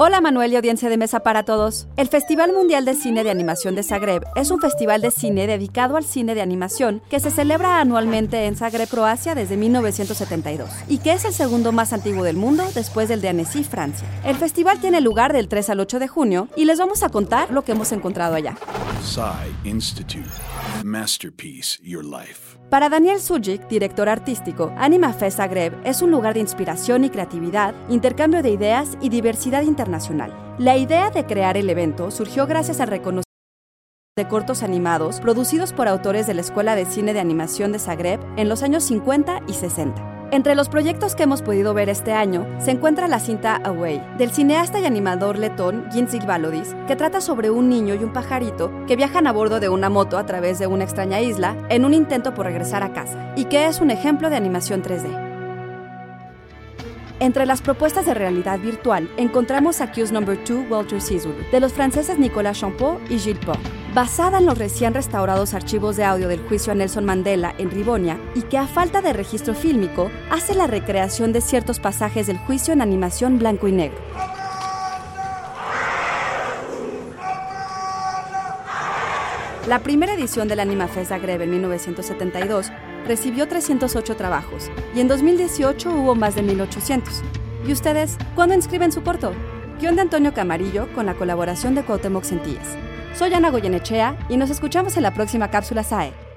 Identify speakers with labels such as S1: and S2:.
S1: Hola Manuel y audiencia de mesa para todos. El Festival Mundial de Cine de Animación de Zagreb es un festival de cine dedicado al cine de animación que se celebra anualmente en Zagreb, Croacia desde 1972 y que es el segundo más antiguo del mundo después del de Annecy, Francia. El festival tiene lugar del 3 al 8 de junio y les vamos a contar lo que hemos encontrado allá.
S2: Masterpiece Your Life.
S1: Para Daniel Sujic, director artístico, Anima Fest Zagreb es un lugar de inspiración y creatividad, intercambio de ideas y diversidad internacional. La idea de crear el evento surgió gracias al reconocimiento de cortos animados producidos por autores de la Escuela de Cine de Animación de Zagreb en los años 50 y 60. Entre los proyectos que hemos podido ver este año se encuentra la cinta Away, del cineasta y animador letón Ginzig Valodis, que trata sobre un niño y un pajarito que viajan a bordo de una moto a través de una extraña isla en un intento por regresar a casa, y que es un ejemplo de animación 3D. Entre las propuestas de realidad virtual encontramos Accused Number 2 Walter Sisulu, de los franceses Nicolas Champeau y Gilles Pau, basada en los recién restaurados archivos de audio del juicio a Nelson Mandela en Rivonia y que a falta de registro fílmico hace la recreación de ciertos pasajes del juicio en animación blanco y negro. La primera edición del Anima Fest Zagreb en 1972 recibió 308 trabajos y en 2018 hubo más de 1800. ¿Y ustedes cuándo inscriben su corto? Guión de Antonio Camarillo con la colaboración de Cuauhtémoc Centillas. Soy Ana Goyenechea y nos escuchamos en la próxima cápsula SAE.